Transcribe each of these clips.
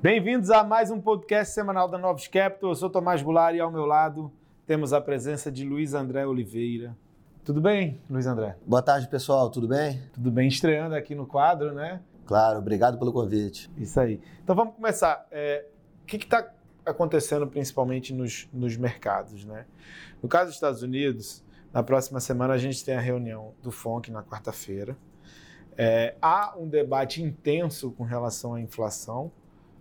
Bem-vindos a mais um podcast semanal da Novos Capital. Eu sou Tomás Goulart e ao meu lado temos a presença de Luiz André Oliveira. Tudo bem, Luiz André? Boa tarde, pessoal. Tudo bem? Tudo bem, estreando aqui no quadro, né? Claro, obrigado pelo convite. Isso aí. Então vamos começar. É, o que está acontecendo principalmente nos, nos mercados, né? No caso dos Estados Unidos, na próxima semana a gente tem a reunião do FONC na quarta-feira. É, há um debate intenso com relação à inflação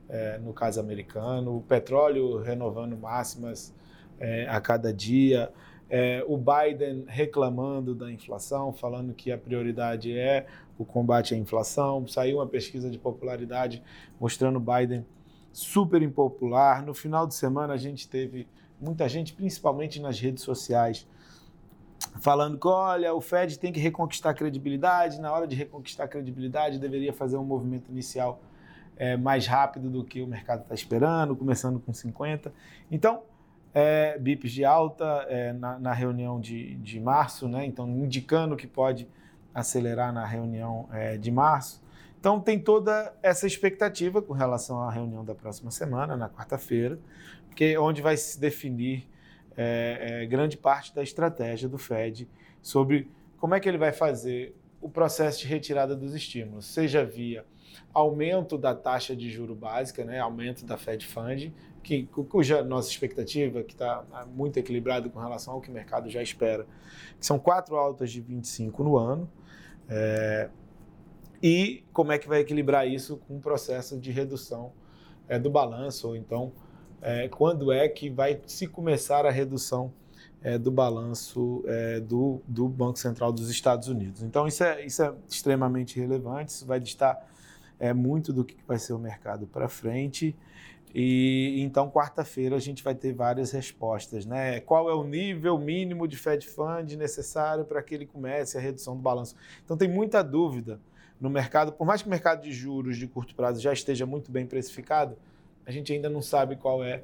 é, no caso americano, o petróleo renovando máximas é, a cada dia, é, o Biden reclamando da inflação, falando que a prioridade é o combate à inflação. Saiu uma pesquisa de popularidade mostrando Biden super impopular. No final de semana a gente teve muita gente, principalmente nas redes sociais, falando que, olha, o Fed tem que reconquistar a credibilidade, na hora de reconquistar a credibilidade deveria fazer um movimento inicial é, mais rápido do que o mercado está esperando, começando com 50. Então, é, BIPs de alta é, na, na, reunião de, de março, né? então indicando que pode acelerar na reunião é, de março. Então tem toda essa expectativa com relação à reunião da próxima semana, na quarta-feira, que é onde vai se definir é, é, grande parte da estratégia do Fed sobre como é que ele vai fazer o processo de retirada dos estímulos, seja via aumento da taxa de juro básica, né, aumento da Fed Fund, que, cuja nossa expectativa, que está muito equilibrada com relação ao que o mercado já espera, que são quatro altas de 25 no ano, é, e como é que vai equilibrar isso com o processo de redução é, do balanço, ou então é, quando é que vai se começar a redução é, do balanço é, do, do Banco Central dos Estados Unidos. Então, isso é, isso é extremamente relevante, isso vai estar é, muito do que vai ser o mercado para frente. E então, quarta-feira, a gente vai ter várias respostas. Né? Qual é o nível mínimo de Fed Fund necessário para que ele comece a redução do balanço? Então, tem muita dúvida no mercado. Por mais que o mercado de juros de curto prazo já esteja muito bem precificado, a gente ainda não sabe qual é,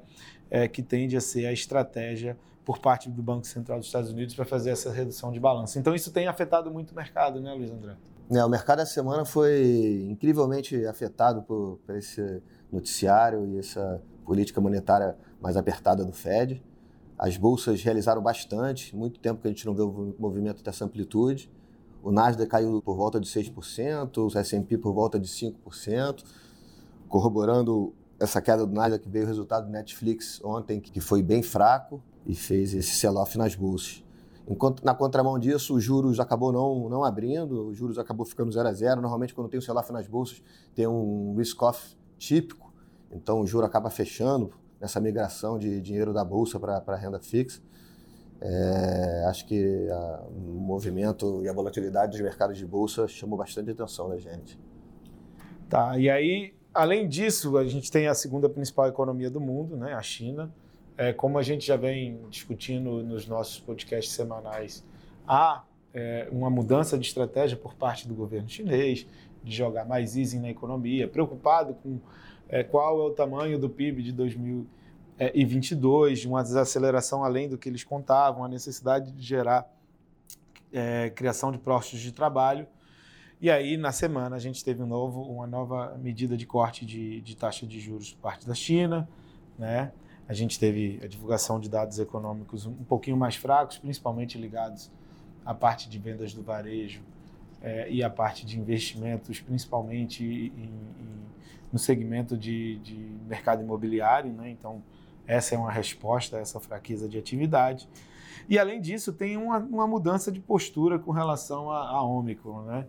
é que tende a ser a estratégia por parte do Banco Central dos Estados Unidos para fazer essa redução de balanço. Então, isso tem afetado muito o mercado, né, Luiz André? É, o mercado essa semana foi incrivelmente afetado por, por esse noticiário e essa política monetária mais apertada do Fed. As bolsas realizaram bastante, muito tempo que a gente não vê o movimento dessa amplitude. O Nasdaq caiu por volta de 6%, o S&P por volta de 5%, corroborando essa queda do Nasdaq veio o resultado do Netflix ontem, que foi bem fraco e fez esse sell-off nas bolsas. Enquanto na contramão disso, os juros acabou não, não abrindo, os juros acabou ficando zero a zero. Normalmente, quando tem o sell-off nas bolsas, tem um risk-off típico, então o juro acaba fechando nessa migração de dinheiro da bolsa para a renda fixa. É, acho que a, o movimento e a volatilidade dos mercados de bolsa chamou bastante atenção da gente. Tá, e aí, além disso, a gente tem a segunda principal economia do mundo, né, a China é, como a gente já vem discutindo nos nossos podcasts semanais, há é, uma mudança de estratégia por parte do governo chinês de jogar mais easing na economia, preocupado com é, qual é o tamanho do PIB de 2022, uma desaceleração além do que eles contavam, a necessidade de gerar é, criação de postos de trabalho. E aí, na semana, a gente teve um novo, uma nova medida de corte de, de taxa de juros por parte da China, né? A gente teve a divulgação de dados econômicos um pouquinho mais fracos, principalmente ligados à parte de vendas do varejo é, e à parte de investimentos, principalmente em, em, no segmento de, de mercado imobiliário. Né? Então, essa é uma resposta a essa fraqueza de atividade. E, além disso, tem uma, uma mudança de postura com relação a Ômicron, né?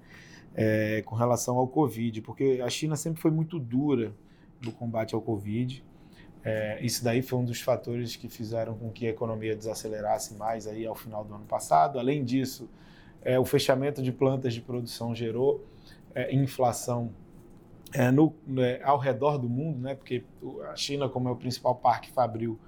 É, com relação ao Covid, porque a China sempre foi muito dura no combate ao Covid. É, isso daí foi um dos fatores que fizeram com que a economia desacelerasse mais aí ao final do ano passado. Além disso, é, o fechamento de plantas de produção gerou é, inflação é, no, né, ao redor do mundo, né? porque a China, como é o principal parque fabril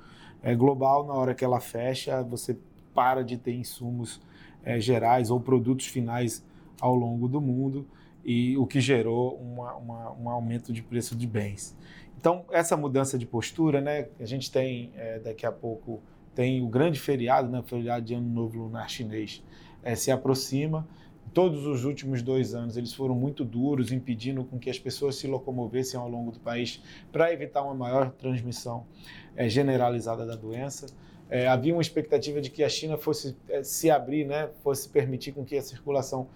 é, global, na hora que ela fecha, você para de ter insumos é, gerais ou produtos finais ao longo do mundo, e o que gerou uma, uma, um aumento de preço de bens. Então, essa mudança de postura, né? A gente tem, é, daqui a pouco, tem o grande feriado, né? O feriado de Ano Novo Lunar Chinês, é, se aproxima todos os últimos dois anos eles foram muito duros, impedindo com que as pessoas se locomovessem ao longo do país para evitar uma maior transmissão é, generalizada da doença. É, havia uma expectativa de que a China fosse se abrir, né, fosse permitir com que a circulação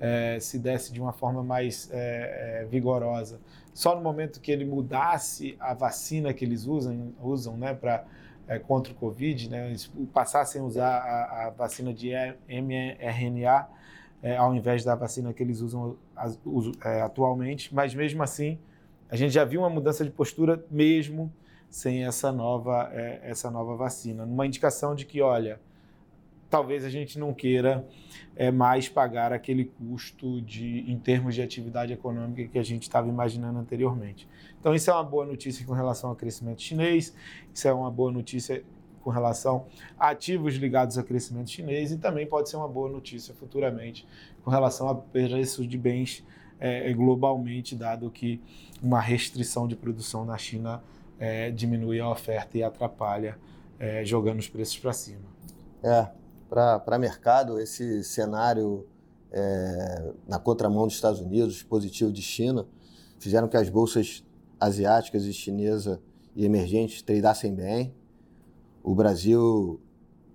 é, se desse de uma forma mais é, é, vigorosa. Só no momento que ele mudasse a vacina que eles usam, usam né, para contra o Covid, né, eles passassem a usar a, a vacina de mRNA é, ao invés da vacina que eles usam é, atualmente, mas mesmo assim a gente já viu uma mudança de postura mesmo sem essa nova, é, essa nova vacina, numa indicação de que, olha, talvez a gente não queira é, mais pagar aquele custo de, em termos de atividade econômica que a gente estava imaginando anteriormente. Então, isso é uma boa notícia com relação ao crescimento chinês, isso é uma boa notícia com relação a ativos ligados ao crescimento chinês e também pode ser uma boa notícia futuramente com relação a preços de bens é, globalmente, dado que uma restrição de produção na China é, diminui a oferta e atrapalha, é, jogando os preços para cima. É, para mercado, esse cenário é, na contramão dos Estados Unidos, positivo de China, fizeram que as bolsas asiáticas e chinesa e emergentes tradassem bem, o Brasil,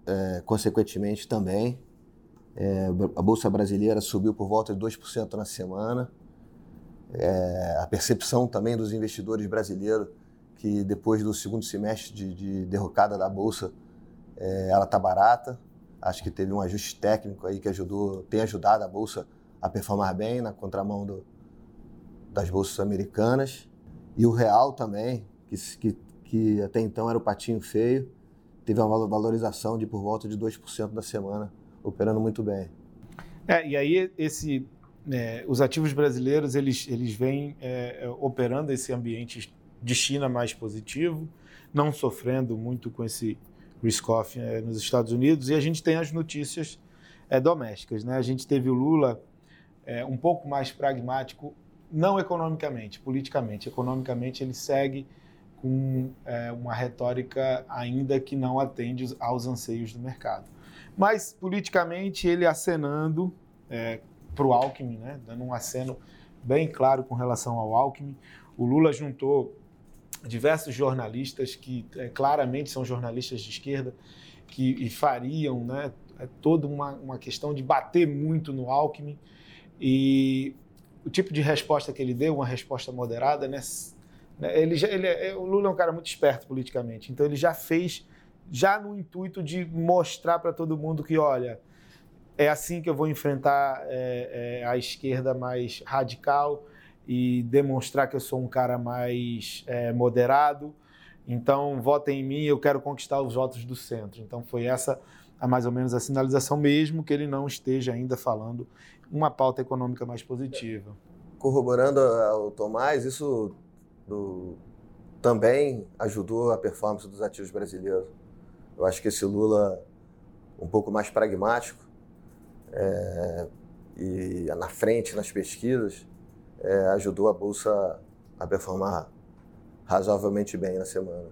é, consequentemente, também. É, a Bolsa Brasileira subiu por volta de 2% na semana. É, a percepção também dos investidores brasileiros que depois do segundo semestre de, de derrocada da Bolsa, é, ela está barata. Acho que teve um ajuste técnico aí que ajudou, tem ajudado a Bolsa a performar bem na contramão do, das bolsas americanas. E o real também, que, que, que até então era o patinho feio, teve uma valorização de por volta de 2% da semana, operando muito bem. É, e aí esse, é, os ativos brasileiros eles, eles vêm é, operando esse ambiente de China mais positivo, não sofrendo muito com esse risk-off é, nos Estados Unidos, e a gente tem as notícias é, domésticas. Né? A gente teve o Lula é, um pouco mais pragmático, não economicamente, politicamente. Economicamente ele segue com uma retórica ainda que não atende aos anseios do mercado. Mas, politicamente, ele acenando para o Alckmin, né, dando um aceno bem claro com relação ao Alckmin. O Lula juntou diversos jornalistas que é, claramente são jornalistas de esquerda, que fariam né, é toda uma, uma questão de bater muito no Alckmin. E o tipo de resposta que ele deu, uma resposta moderada, né, né? Ele, já, ele é, o Lula é um cara muito esperto politicamente, então ele já fez, já no intuito de mostrar para todo mundo que, olha, é assim que eu vou enfrentar é, é, a esquerda mais radical e demonstrar que eu sou um cara mais é, moderado. Então, votem em mim, eu quero conquistar os votos do centro. Então, foi essa a mais ou menos a sinalização, mesmo que ele não esteja ainda falando uma pauta econômica mais positiva. Corroborando ao Tomás, isso do, também ajudou a performance dos ativos brasileiros. Eu acho que esse Lula um pouco mais pragmático é, e na frente nas pesquisas é, ajudou a bolsa a performar razoavelmente bem na semana.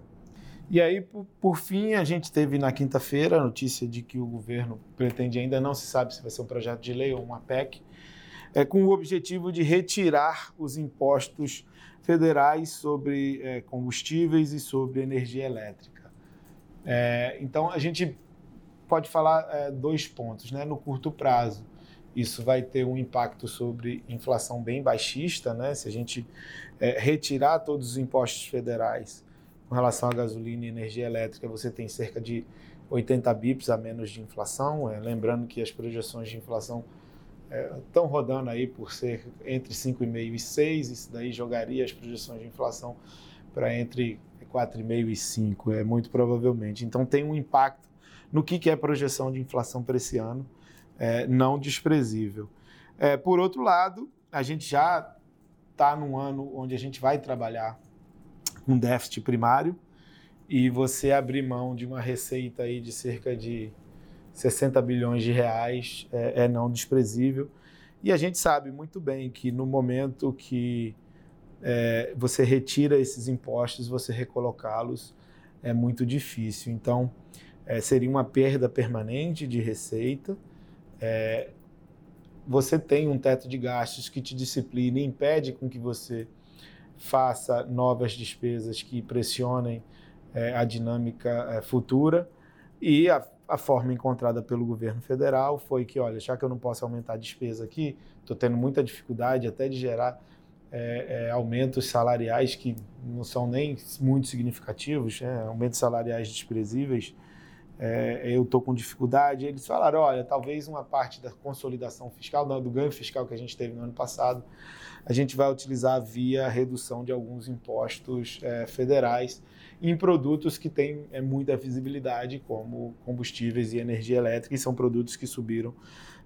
E aí, por, fim, a gente teve na quinta-feira a notícia de que o governo pretende, ainda não se sabe se vai ser um projeto de lei ou uma PEC, é, com o objetivo de retirar os impostos federais sobre é, combustíveis e sobre energia elétrica. É, então, a gente pode falar é, dois pontos. Né? No curto prazo, isso vai ter um impacto sobre inflação bem baixista, né? se a gente é, retirar todos os impostos federais com relação à gasolina e energia elétrica, você tem cerca de 80 bips a menos de inflação. É, lembrando que as projeções de inflação estão é, rodando aí por ser entre 5,5 e 6, isso daí jogaria as projeções de inflação para entre 4,5 e 5, é muito provavelmente. Então tem um impacto no que, que é projeção de inflação para esse ano, é, não desprezível. É, por outro lado, a gente já está num ano onde a gente vai trabalhar com déficit primário e você abrir mão de uma receita aí de cerca de 60 bilhões de reais é, é não desprezível. E a gente sabe muito bem que no momento que é, você retira esses impostos, você recolocá-los é muito difícil. Então, é, seria uma perda permanente de receita. É, você tem um teto de gastos que te disciplina e impede com que você faça novas despesas que pressionem é, a dinâmica é, futura. E a, a, forma encontrada pelo governo federal foi que, olha, já que eu não posso aumentar a despesa aqui, estou tendo muita dificuldade até de gerar é, é, aumentos salariais que não são nem muito significativos, né? aumentos salariais desprezíveis, é, eu estou com dificuldade. Eles falaram, olha, talvez uma parte da consolidação fiscal, do ganho fiscal que a gente teve no ano passado, a gente vai utilizar via redução de alguns impostos é, federais em produtos que têm é, muita visibilidade, como combustíveis e energia elétrica, e são produtos que subiram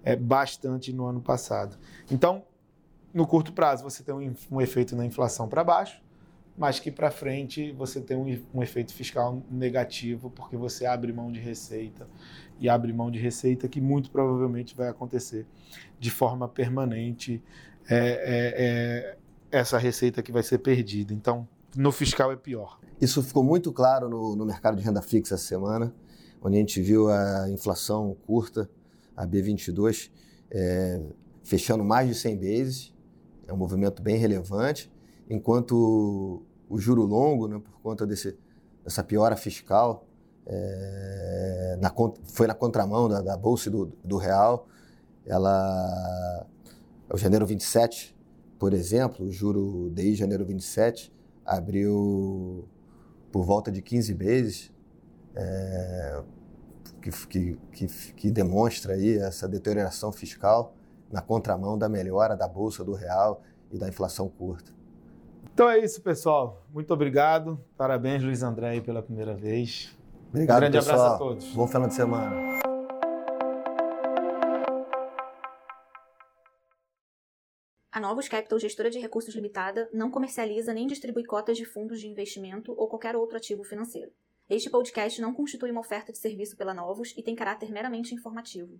é, bastante no ano passado. Então, no curto prazo você tem um, um efeito na inflação para baixo, mas que para frente você tem um, um, efeito fiscal negativo porque você abre mão de receita e abre mão de receita que muito provavelmente vai acontecer de forma permanente é, é, é essa receita que vai ser perdida. Então, no fiscal é pior. Isso ficou muito claro no, no mercado de renda fixa essa semana, onde a gente viu a inflação curta, a B22, é, fechando mais de 100 bases, é um movimento bem relevante, enquanto o juro longo, né, por conta desse, dessa piora fiscal, é, na, foi na contramão da, da Bolsa do, do Real. Ela, o janeiro 27, por exemplo, o juro desde janeiro 27 abriu por volta de 15 vezes, é, que, que, que, que demonstra aí essa deterioração fiscal na contramão da melhora da bolsa do real e da inflação curta. Então é isso, pessoal. Muito obrigado. Parabéns, Luiz André, aí pela primeira vez. Obrigado, um grande pessoal. abraço a todos. Bom final de semana. A Novos Capital, gestora de recursos limitada, não comercializa nem distribui cotas de fundos de investimento ou qualquer outro ativo financeiro. Este podcast não constitui uma oferta de serviço pela Novos e tem caráter meramente informativo.